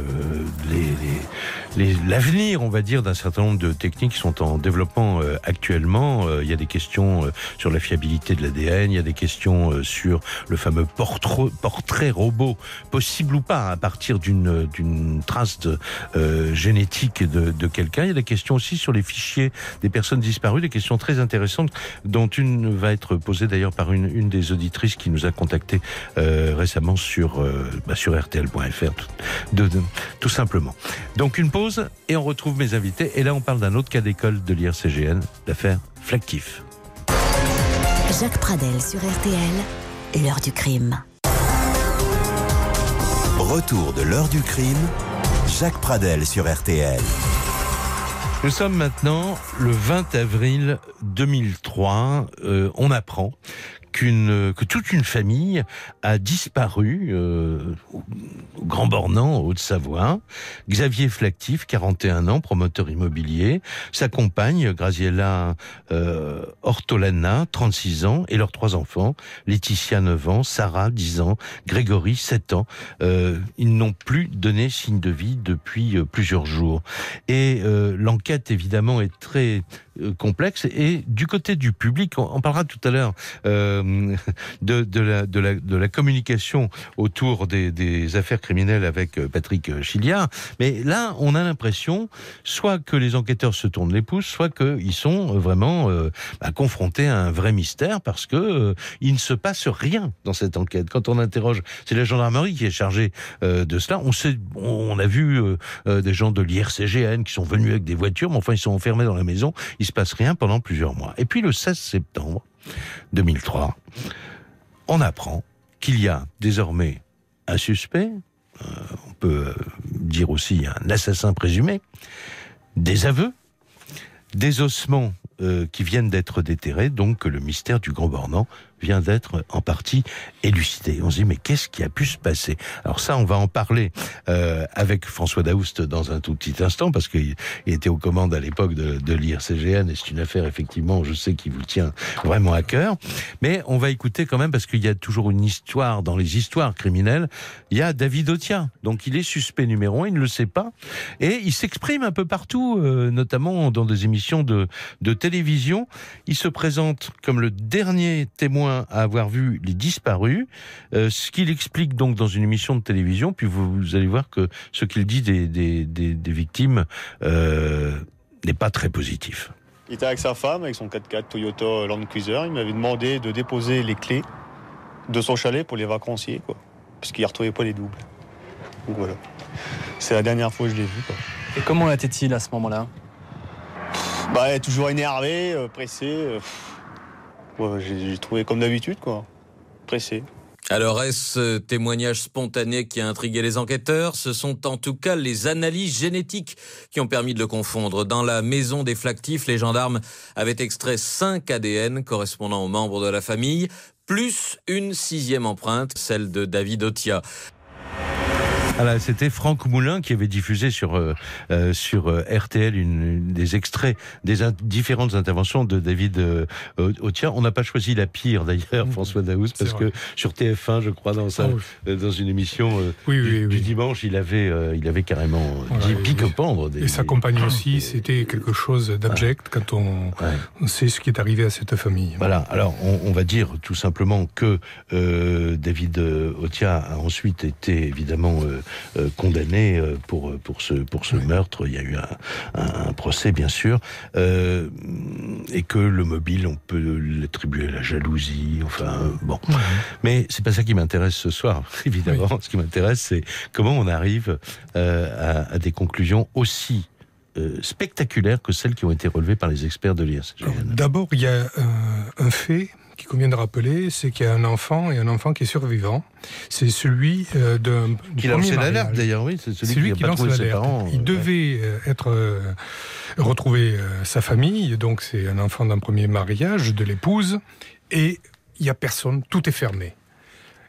l'avenir, on va dire, d'un certain nombre de techniques qui sont en développement actuellement. il y a des questions sur la fiabilité de l'ADN, il y a des questions sur le fameux portrait, robot, possible ou pas à partir d'une trace génétique de, de quelqu'un. Il y a des questions aussi sur les fichiers des personnes disparues, des questions très intéressantes dont une va être posée d'ailleurs par une une, des auditrices qui nous a contacté euh, récemment sur, euh, bah, sur RTL.fr, tout, tout simplement. Donc une pause et on retrouve mes invités. Et là, on parle d'un autre cas d'école de l'IRCGN, l'affaire Flactif. Jacques Pradel sur RTL, l'heure du crime. Retour de l'heure du crime, Jacques Pradel sur RTL. Nous sommes maintenant le 20 avril 2003. Euh, on apprend qu'une que toute une famille a disparu euh, au Grand Bornand, en Haute-Savoie. Xavier Flactif, 41 ans, promoteur immobilier, sa compagne Graziella euh, Ortolana, 36 ans, et leurs trois enfants, Laetitia, 9 ans, Sarah, 10 ans, Grégory, 7 ans. Euh, ils n'ont plus donné signe de vie depuis euh, plusieurs jours. Et euh, l'enquête, évidemment, est très euh, complexe. Et du côté du public, on, parlera tout à l'heure euh, *laughs* de, de, la, communication autour des, affaires criminelles avec euh, Patrick Chiliard. Mais là, on a l'impression soit que les enquêteurs se tournent les pouces, soit qu'ils sont vraiment euh, bah, confrontés à un vrai mystère parce que euh, il ne se passe rien dans cette enquête. Quand on interroge, c'est la gendarmerie qui est chargée de cela. On on a vu des gens de l'IRCGN qui sont venus avec des voitures, mais enfin ils sont enfermés dans la maison il se passe rien pendant plusieurs mois. Et puis le 16 septembre 2003, on apprend qu'il y a désormais un suspect, euh, on peut euh, dire aussi un assassin présumé, des aveux, des ossements euh, qui viennent d'être déterrés, donc le mystère du Grand Bornand vient d'être en partie élucidé. On se dit mais qu'est-ce qui a pu se passer? Alors ça, on va en parler euh, avec François Daoust dans un tout petit instant parce qu'il était aux commandes à l'époque de, de l'IRCGN et c'est une affaire effectivement, je sais, qui vous tient vraiment à cœur. Mais on va écouter quand même parce qu'il y a toujours une histoire dans les histoires criminelles. Il y a David Otia, donc il est suspect numéro un, il ne le sait pas et il s'exprime un peu partout, euh, notamment dans des émissions de, de télévision. Il se présente comme le dernier témoin à avoir vu les disparus, euh, ce qu'il explique donc dans une émission de télévision, puis vous, allez voir que ce qu'il dit des, des, des, victimes euh, n'est pas très positif. Il était avec sa femme, avec son 4x4 Toyota Land Cruiser. Il m'avait demandé de déposer les clés de son chalet pour les vacanciers, quoi, parce qu'il ne retrouvait pas les doubles. Donc voilà. C'est la dernière fois que je l'ai vu. Quoi. Et comment était-il à ce moment-là? Bah, toujours énervé, euh, J'ai trouvé comme d'habitude, quoi. Pressé. Alors est-ce ce témoignage spontané qui a intrigué les enquêteurs? Ce sont en tout cas les analyses génétiques qui ont permis de le confondre. Dans la maison des flactifs, les gendarmes avaient extrait 5 ADN correspondant aux membres de la famille, plus une sixième empreinte, celle de David Otia. Voilà, c'était Franck Moulin qui avait diffusé sur euh, euh, sur euh, RTL une, des extraits des différentes interventions de David euh, On n'a pas choisi la pire d'ailleurs. François Daouz, parce que sur TF1, je crois, dans, sa, ah dans une émission du, dimanche, il avait il avait carrément dit pique-pendre. Et sa compagne aussi, c'était quelque chose d'abject quand on, sait ce qui est arrivé à cette famille. Voilà, alors on, on va dire tout simplement que David Otia a ensuite été évidemment euh, condamné euh, pour euh, pour ce pour ce meurtre. Il y a eu un, un, procès bien sûr, et que le mobile on peut l'attribuer à la jalousie. Enfin bon, mais c'est pas ça qui m'intéresse ce soir. *laughs* Évidemment, ce qui m'intéresse c'est comment on arrive à, à des conclusions aussi spectaculaires que celles qui ont été relevées par les experts de l'IRCGN. D'abord, il y a un fait qui convient de rappeler, c'est qu'il y a un enfant et un enfant qui est survivant. C'est celui euh, d'un qui lance l'alerte d'ailleurs, oui, c'est celui, qui, lance l'alerte. Il devait euh, être euh, retrouver sa famille, donc c'est un enfant d'un premier mariage de l'épouse, et il y a personne, tout est fermé.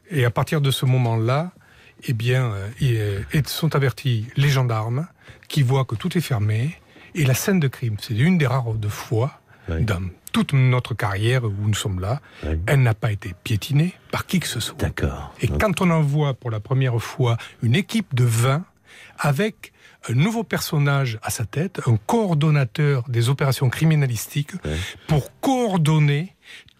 Et à partir de ce moment-là, eh bien, sont avertis les gendarmes qui voient que tout est fermé. Et la scène de crime, c'est une des rares de fois dans toute notre carrière où nous sommes là, elle n'a pas été piétinée par qui que ce soit. D'accord. Et quand on envoie pour la première fois une équipe de 20 avec un nouveau personnage à sa tête, un coordonnateur des opérations criminalistiques, pour coordonner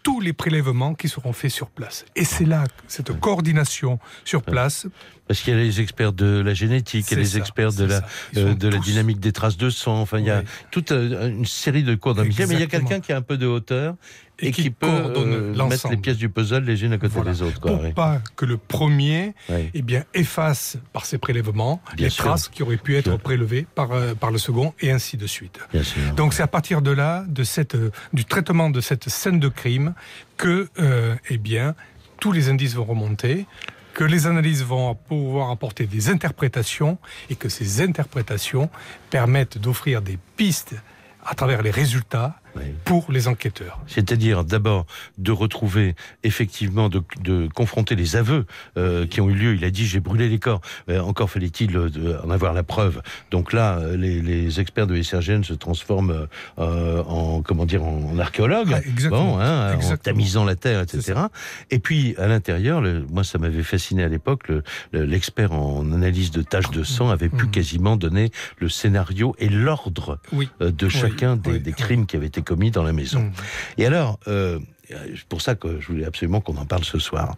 tous les prélèvements qui seront faits sur place. Et c'est là, cette coordination sur place, parce qu'il y a les experts de la génétique, et les experts de la euh, de la dynamique des traces de sang. Enfin, il y a toute euh, une série de d'un mais il y a quelqu'un qui a un peu de hauteur et, qui, peut euh, mettre les pièces du puzzle les unes à côté des autres. Quoi, Pour pas que le premier eh bien, efface par ses prélèvements les traces qui auraient pu être prélevées par, par le second et ainsi de suite. Donc c'est à partir de là, de cette, du traitement de cette scène de crime, que eh bien, tous les indices vont remonter que les analyses vont pouvoir apporter des interprétations et que ces interprétations permettent d'offrir des pistes à travers les résultats pour les enquêteurs. C'est-à-dire d'abord de retrouver effectivement de, de confronter les aveux euh, qui ont eu lieu. Il a dit j'ai brûlé les corps. Euh, encore fallait-il euh, en avoir la preuve. Donc là, euh, les, les experts de SRGN se transforment euh, en comment dire en, archéologues, ah, exactement. Bon, hein, en tamisant la terre, etc. Et puis à l'intérieur, moi ça m'avait fasciné à l'époque. L'expert en analyse de taches de sang avait pu mmh. quasiment donner le scénario et l'ordre oui. de chacun des, des, crimes qui avaient été commis dans la maison. Mmh. Et alors, euh, c'est pour ça que je voulais absolument qu'on en parle ce soir.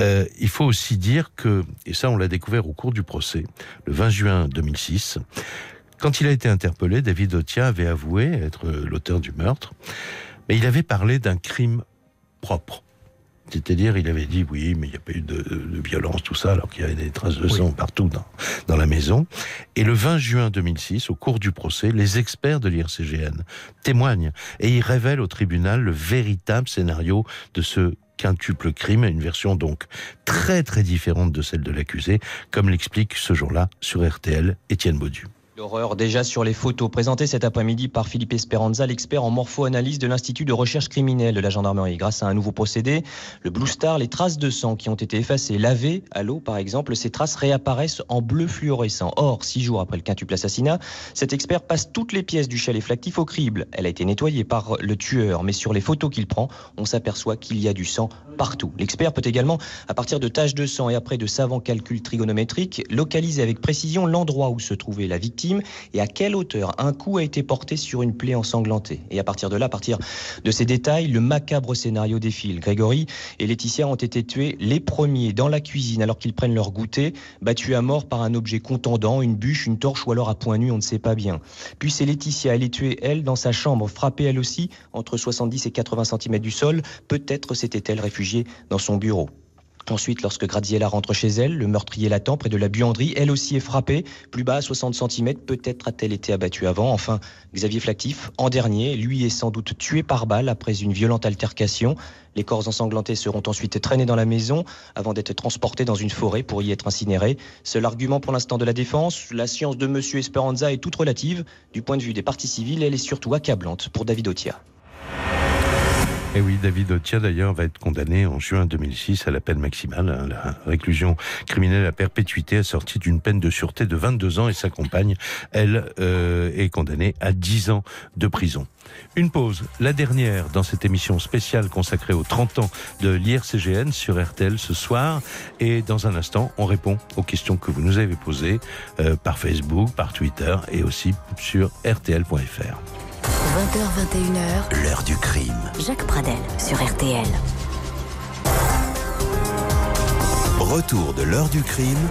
Euh, il faut aussi dire que, et ça on l'a découvert au cours du procès, le 20 juin 2006, quand il a été interpellé, David Otia avait avoué être l'auteur du meurtre, mais il avait parlé d'un crime propre. C'est-à-dire, il avait dit oui, mais il n'y a pas eu de, violence, tout ça, alors qu'il y avait des traces de sang partout dans, dans la maison. Et le 20 juin 2006, au cours du procès, les experts de l'IRCGN témoignent et ils révèlent au tribunal le véritable scénario de ce quintuple crime, une version donc très très différente de celle de l'accusé, comme l'explique ce jour-là sur RTL Étienne Baudu. L'horreur déjà sur les photos présentées cet après-midi par Philippe Esperanza, l'expert en morpho-analyse de l'Institut de recherche criminelle de la gendarmerie. Grâce à un nouveau procédé, le Blue Star, les traces de sang qui ont été effacées, lavées à l'eau par exemple, ces traces réapparaissent en bleu fluorescent. Or, six jours après le quintuple assassinat, cet expert passe toutes les pièces du chalet flactif au crible. Elle a été nettoyée par le tueur, mais sur les photos qu'il prend, on s'aperçoit qu'il y a du sang partout. L'expert peut également, à partir de taches de sang et après de savants calculs trigonométriques, localiser avec précision l'endroit où se trouvait la victime et à quelle hauteur un coup a été porté sur une plaie ensanglantée. Et à partir de là, à partir de ces détails, le macabre scénario défile. Grégory et Laetitia ont été tués les premiers dans la cuisine alors qu'ils prennent leur goûter, battus à mort par un objet contendant, une bûche, une torche ou alors à point nu, on ne sait pas bien. Puis c'est Laetitia, elle est tuée, elle, dans sa chambre, frappée elle aussi entre 70 et 80 cm du sol. Peut-être s'était-elle réfugiée dans son bureau. Ensuite, lorsque Graziella rentre chez elle, le meurtrier l'attend près de la buanderie. Elle aussi est frappée, plus bas à 60 cm. Peut-être a-t-elle été abattue avant. Enfin, Xavier Flactif, en dernier, lui est sans doute tué par balle après une violente altercation. Les corps ensanglantés seront ensuite traînés dans la maison avant d'être transportés dans une forêt pour y être incinérés. Seul argument pour l'instant de la défense, la science de Monsieur Esperanza est toute relative. Du point de vue des parties civiles, elle est surtout accablante pour David Otia. Et oui, David Otia d'ailleurs va être condamné en juin 2006 à la peine maximale, hein, la réclusion criminelle à perpétuité, assortie d'une peine de sûreté de 22 ans et sa compagne, elle, euh, est condamnée à 10 ans de prison. Une pause, la dernière dans cette émission spéciale consacrée aux 30 ans de l'IRCGN sur RTL ce soir. Et dans un instant, on répond aux questions que vous nous avez posées euh, par Facebook, par Twitter et aussi sur rtl.fr. 20h21h, L'heure du crime. Jacques Pradel sur RTL. Retour de l'heure du crime.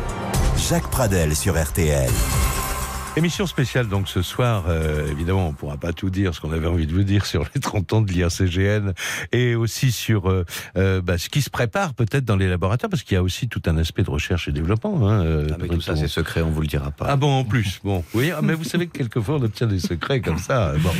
Jacques Pradel sur RTL. Émission spéciale donc ce soir, euh, évidemment on pourra pas tout dire ce qu'on avait envie de vous dire sur les 30 ans de l'IRCGN et aussi sur euh, euh, bah, ce qui se prépare peut-être dans les laboratoires parce qu'il y a aussi tout un aspect de recherche et développement. Hein, euh, Ah, mais tout ça, c'est secret, on vous le dira pas. Ah bon, en plus, bon, oui, ah, mais vous savez que quelquefois on obtient des secrets comme ça. Bon,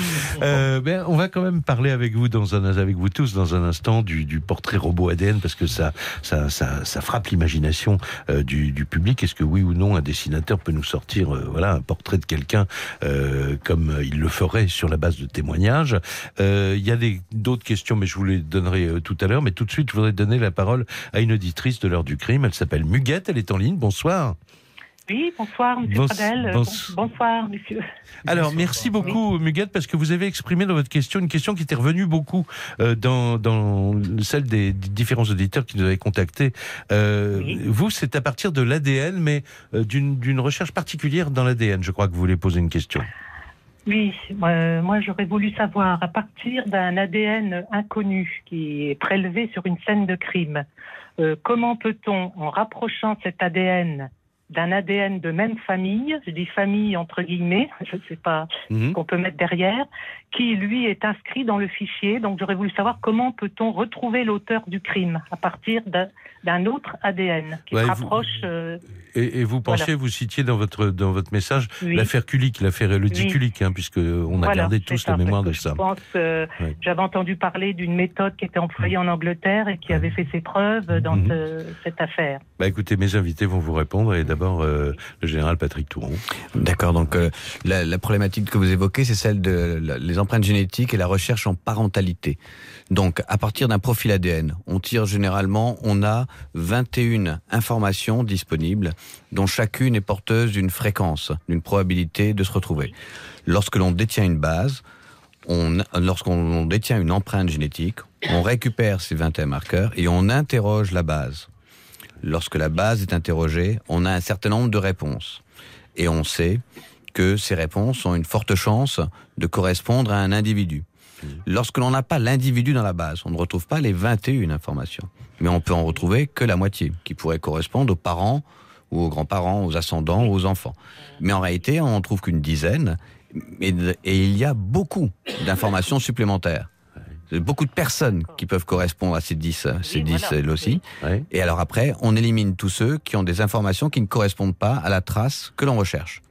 euh, ben, on va quand même parler avec vous dans un, avec vous tous dans un instant du, du portrait robot ADN parce que ça, ça, ça, ça frappe l'imagination euh, du, du public. Est-ce que oui ou non un dessinateur peut nous sortir, euh, voilà, un portrait de quelqu'un euh, comme il le ferait sur la base de témoignages Euh, Il y a d'autres questions, mais je vous les donnerai euh, tout à l'heure. Mais tout de suite, je voudrais donner la parole à une auditrice de l'heure du crime. Elle s'appelle Muguette. Elle est en ligne. Bonsoir. Oui, bonsoir, monsieur Bons- Pradel. Bons- bon- bonsoir, monsieur. Alors, merci beaucoup, Muguette, parce que vous avez exprimé dans votre question une question qui était revenue beaucoup euh, dans, dans celle des différents auditeurs qui nous avaient contactés. Euh, Vous, c'est à partir de l'ADN, mais euh, d'une recherche particulière dans l'ADN, je crois que vous voulez poser une question. Oui, euh, moi j'aurais voulu savoir, à partir d'un ADN inconnu qui est prélevé sur une scène de crime, euh, comment peut-on, en rapprochant cet ADN d'un ADN de même famille, je dis famille entre guillemets, je ne sais pas Mhm. ce qu'on peut mettre derrière, qui lui est inscrit dans le fichier. Donc j'aurais voulu savoir comment peut-on retrouver l'auteur du crime à partir d'un- autre ADN qui Ouais, se vous- rapproche. euh, Et, et vous pensiez, Voilà. vous citiez dans votre dans votre message Oui. l'affaire Kulik, l'affaire Elodie Oui. Kulik, hein, puisque on a Voilà, gardé tous la mémoire de ça. Je pense, euh, Ouais. j'avais entendu parler d'une méthode qui était employée en Angleterre et qui avait fait ses preuves dans Mhm. ce- cette affaire. Bah écoutez, mes invités vont vous répondre et d'abord euh, le général Patrick Touron. D'accord, donc euh, la, la problématique que vous évoquez, c'est celle de la- les empreintes génétiques et la recherche en parentalité. Donc, à partir d'un profil ADN, on tire généralement, on a 21 informations disponibles, dont chacune est porteuse d'une fréquence, d'une probabilité de se retrouver. Lorsque l'on détient une base, on, lorsqu'on détient une empreinte génétique, on récupère ces 21 marqueurs et on interroge la base. Lorsque la base est interrogée, on a un certain nombre de réponses. Et on sait que ces réponses ont une forte chance de correspondre à un individu. Lorsque l'on n'a pas l'individu dans la base, on ne retrouve pas les 21 informations. Mais on peut en retrouver que la moitié, qui pourrait correspondre aux parents ou aux grands-parents, aux ascendants ou aux enfants. Mais en réalité, on en trouve qu'une dizaine, et, et il y a beaucoup d'informations supplémentaires. Beaucoup de personnes qui peuvent correspondre à ces 10, ces 10 elles aussi. Et alors après, on élimine tous ceux qui ont des informations qui ne correspondent pas à la trace que l'on recherche.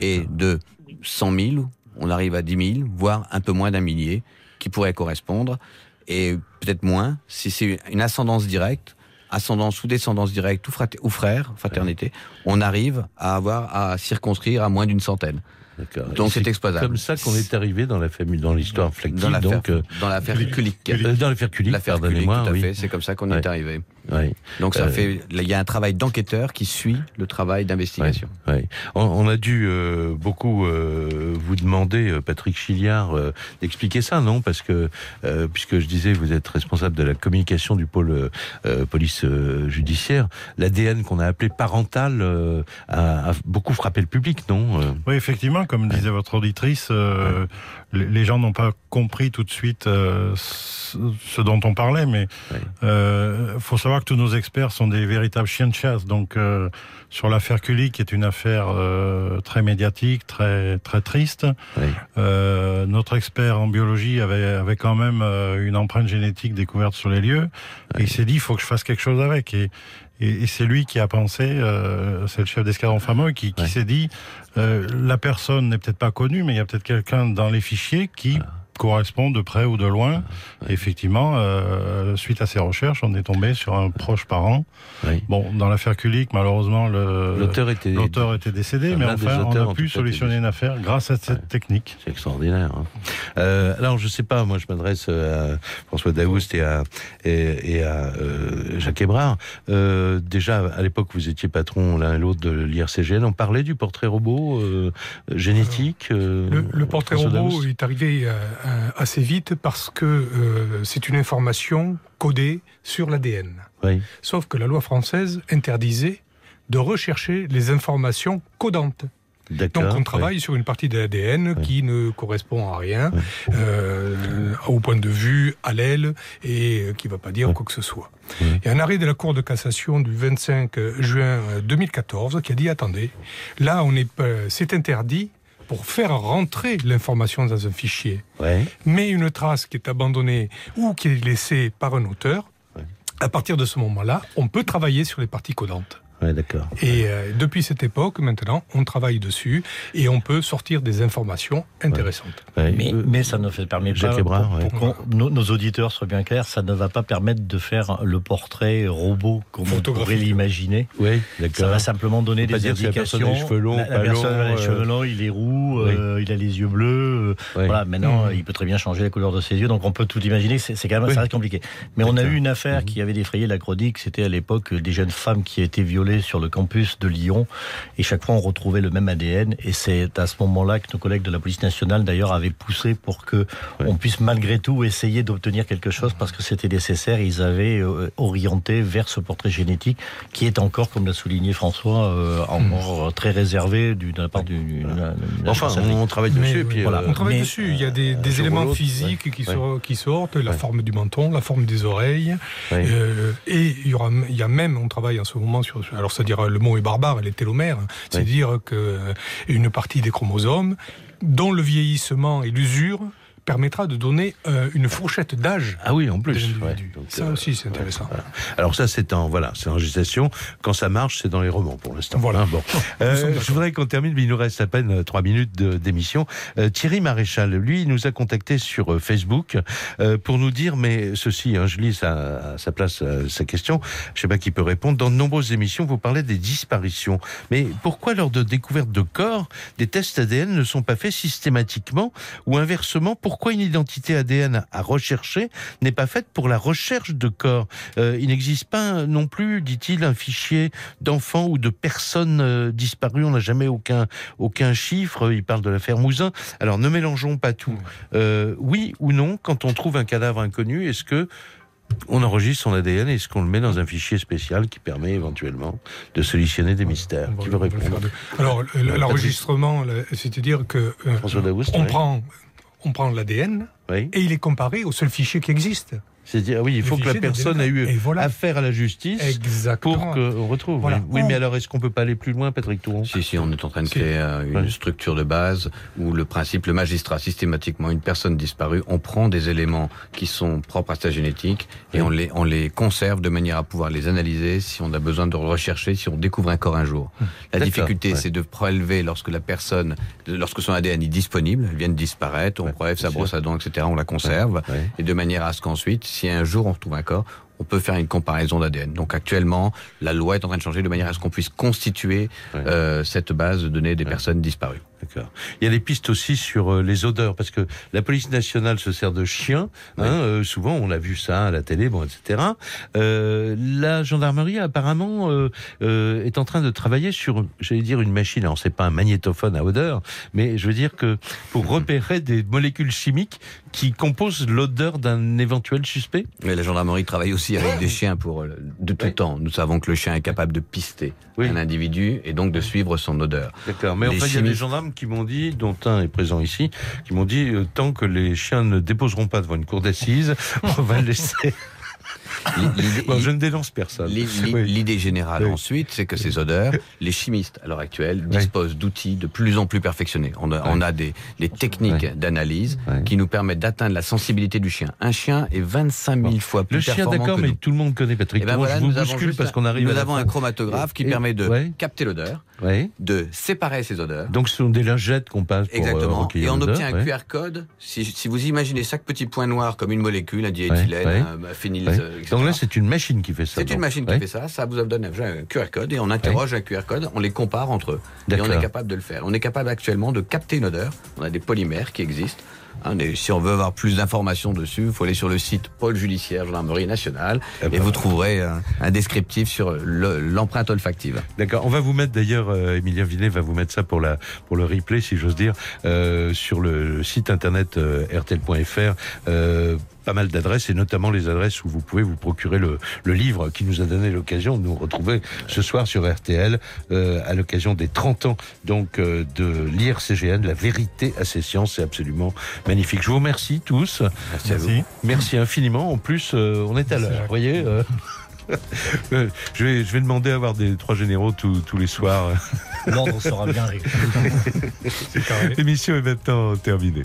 Et de 100 000, on arrive à 10 000, voire un peu moins d'un millier, qui pourraient correspondre, et peut-être moins si c'est une ascendance directe, ascendance ou descendance directe ou, frère, fraternité, on arrive à avoir à circonscrire à moins d'une centaine. Donc c'est exploitable. comme ça qu'on est arrivé dans la famille, dans l'histoire flactive. Dans l'affaire- donc, euh, dans l'affaire Kulik. Euh, dans l'affaire pardonnez-moi, tout à oui. fait. C'est comme ça qu'on Ouais. est arrivé. Ouais. Donc ça Euh, fait, il y a un travail d'enquêteur qui suit le travail d'investigation. Ouais. On, on a dû euh, beaucoup euh, vous demander, euh, Patrick Chiliard, euh, d'expliquer ça, non? Parce que, euh, puisque je disais, vous êtes responsable de la communication du pôle police euh, judiciaire, l'ADN qu'on a appelé parental euh, a, a beaucoup frappé le public, non? Oui, effectivement, comme disait votre auditrice, euh, les, gens n'ont pas compris tout de suite euh, ce, dont on parlait, mais euh, faut savoir que tous nos experts sont des véritables chiens de chasse. Donc, euh, sur l'affaire Cully, qui est une affaire très médiatique, très très triste, notre expert en biologie avait, avait quand même une empreinte génétique découverte sur les lieux, et il s'est dit, il faut que je fasse quelque chose avec. Et, c'est lui qui a pensé, euh, c'est le chef d'escadron fameux, qui, qui s'est dit, la personne n'est peut-être pas connue, mais il y a peut-être quelqu'un dans les fichiers qui correspond de près ou de loin. Effectivement, euh, suite à ces recherches, on est tombé sur un proche parent. Bon, dans l'affaire Kulik, malheureusement, l'auteur était, l'auteur était décédé, mais enfin, on a pu solutionner une affaire grâce à cette technique. C'est extraordinaire. Hein. Euh, alors, je sais pas, moi, je m'adresse à François Daoust et à, et, à euh, Jacques Hébrard. Euh, déjà, à l'époque, vous étiez patron l'un et l'autre de l'IRCGN. On parlait du portrait robot euh, génétique. Le, le, portrait robot est arrivé euh, assez vite parce que euh, c'est une information codée sur l'ADN. Sauf que la loi française interdisait de rechercher les informations codantes. Donc on travaille sur une partie de l'ADN qui ne correspond à rien, euh, au point de vue allèle, et qui ne va pas dire quoi que ce soit. Il y a un arrêt de la Cour de cassation du 25 juin 2014 qui a dit attendez, là on est, c'est interdit pour faire rentrer l'information dans un fichier. Mais une trace qui est abandonnée ou qui est laissée par un auteur, à partir de ce moment-là, on peut travailler sur les parties codantes d'accord. Et euh, depuis cette époque, maintenant, on travaille dessus et on peut sortir des informations intéressantes. Mais, mais, ça ne fait, permet pas, pour, que nos, auditeurs soient bien clairs, ça ne va pas permettre de faire le portrait robot comme on pourrait l'imaginer. Oui, Ça va simplement donner des indications. La personne a les cheveux longs, la, personne a les cheveux longs, il est roux, euh, il a les yeux bleus. Euh, voilà, maintenant, mmh. il peut très bien changer la couleur de ses yeux, donc on peut tout imaginer. C'est quand même ça reste compliqué. Mais on a eu une affaire mmh. qui avait défrayé la chronique. C'était à l'époque des jeunes femmes qui étaient violées sur le campus de Lyon et chaque fois on retrouvait le même ADN et c'est à ce moment-là que nos collègues de la police nationale d'ailleurs avaient poussé pour que on puisse malgré tout essayer d'obtenir quelque chose parce que c'était nécessaire. Ils avaient euh, orienté vers ce portrait génétique qui est encore, comme l'a souligné François, euh, encore très réservé du, de la part du. enfin, on, travaille dessus. puis, voilà. Euh, on travaille dessus. Il y a des, des éléments physiques qui, qui, sortent, la forme du menton, la forme des oreilles, et il y aura, il y a même, on travaille en ce moment sur alors c'est-à-dire le mot est barbare, les télomères, c'est-à-dire qu'une partie des chromosomes, dont le vieillissement et l'usure, permettra de donner euh, une fourchette d'âge. Ah oui, en plus. ça aussi, c'est intéressant. Alors ça, c'est en voilà, c'est en gestation. Quand ça marche, c'est dans les romans pour l'instant. Voilà. Hein, bon. Euh, je voudrais qu'on termine, mais il nous reste à peine euh, trois minutes d'émission. Thierry Maréchal, lui, il nous a contacté sur Facebook pour nous dire, mais ceci, hein, je lis à sa place sa question. Je sais pas qui peut répondre. Dans de nombreuses émissions, vous parlez des disparitions, mais pourquoi lors de découverte de corps, des tests ADN ne sont pas faits systématiquement ou inversement pour pourquoi une identité ADN à rechercher n'est pas faite pour la recherche de corps euh, Il n'existe pas non plus, dit-il, un fichier d'enfants ou de personnes euh, disparues. On n'a jamais aucun, aucun chiffre. Il parle de l'affaire Mouzin. Alors ne mélangeons pas tout. Euh, oui ou non, quand on trouve un cadavre inconnu, est-ce que on enregistre son ADN et est-ce qu'on le met dans un fichier spécial qui permet éventuellement de solutionner des mystères? Qui veut répondre? Alors, l'enregistrement, c'est-à-dire que on prend on prend l'ADN et il est comparé au seul fichier qui existe. C'est-à-dire, oui, il faut que la personne ait eu affaire à la justice pour qu'on retrouve. Oui, mais alors est-ce qu'on peut pas aller plus loin, Patrick Touron Si, si, on est en train de créer euh, une structure de base où le principe, le magistrat, systématiquement, une personne disparue, on prend des éléments qui sont propres à sa génétique et on, les, on les conserve de manière à pouvoir les analyser si on a besoin de rechercher, si on découvre un corps un jour. Hum. La difficulté, c'est de prélever lorsque la personne, lorsque son ADN est disponible, elle vient de disparaître, on prélève sa brosse à dents, etc., on la conserve, et de manière à ce qu'ensuite, si un jour on retrouve un corps, on peut faire une comparaison d'ADN. Donc actuellement, la loi est en train de changer de manière à ce qu'on puisse constituer euh, cette base de données des personnes disparues. D'accord. Il y a des pistes aussi sur euh, les odeurs, parce que la police nationale se sert de chiens. Hein, euh, souvent, on a vu ça à la télé, bon, etc. Euh, la gendarmerie, apparemment, est en train de travailler sur, j'allais dire, une machine. Alors, c'est pas un magnétophone à odeur, mais je veux dire que pour *laughs* repérer des molécules chimiques qui composent l'odeur d'un éventuel suspect. Mais la gendarmerie travaille aussi avec des chiens pour de tout temps. Nous savons que le chien est capable de pister un individu et donc de suivre son odeur. D'accord. Mais en fait, il y a des gendarmes qui m'ont dit, dont un est présent ici, qui m'ont dit euh, tant que les chiens ne déposeront pas devant une cour d'assises, *laughs* on va laisser. bon, je ne dénonce personne. L'idée générale ensuite, c'est que ces odeurs, les chimistes à l'heure actuelle disposent d'outils de plus en plus perfectionnés. On a, on a des, des techniques d'analyse qui nous permettent d'atteindre la sensibilité du chien. Un chien est 25 000 fois plus le chien, d'accord, mais tout le monde connaît Patrick. Et ben voilà, je vous bouscule parce qu'on arrive. Nous avons un chromatographe qui permet de capter l'odeur, de séparer ces odeurs. Donc ce sont des lingettes qu'on passe pour Exactement. Euh, et on obtient un QR code. Si, si, vous imaginez chaque petit point noir comme une molécule, un diéthylène, un phényl, etc. Donc là, c'est une machine qui fait ça. C'est une machine qui fait ça. Ça vous donne un QR code et on interroge un QR code, on les compare entre eux. Et on est capable de le faire. On est capable actuellement de capter une odeur. On a des polymères qui existent. Hein, si on veut avoir plus d'informations dessus, il faut aller sur le site Pôle judiciaire gendarmerie nationale Eh et ben. vous trouverez un, un descriptif sur le- l'empreinte olfactive. D'accord. On va vous mettre d'ailleurs, euh, Emilien Vinet va vous mettre ça pour la pour le replay, si j'ose dire, euh, sur le site internet euh, rtl.fr. Pas mal d'adresses et notamment les adresses où vous pouvez vous procurer le, le livre qui nous a donné l'occasion de nous retrouver ce soir sur RTL euh, à l'occasion des 30 ans donc euh, de l'IRCGN, la vérité à ses sciences, c'est absolument magnifique. Je vous remercie tous. Merci à vous. Merci infiniment. En plus, euh, on est à l'heure. Vous voyez. *laughs* je, vais, je vais demander à avoir des trois généraux tous, tous les soirs. L'ordre sera bien réglé. *laughs* L'émission est maintenant terminée.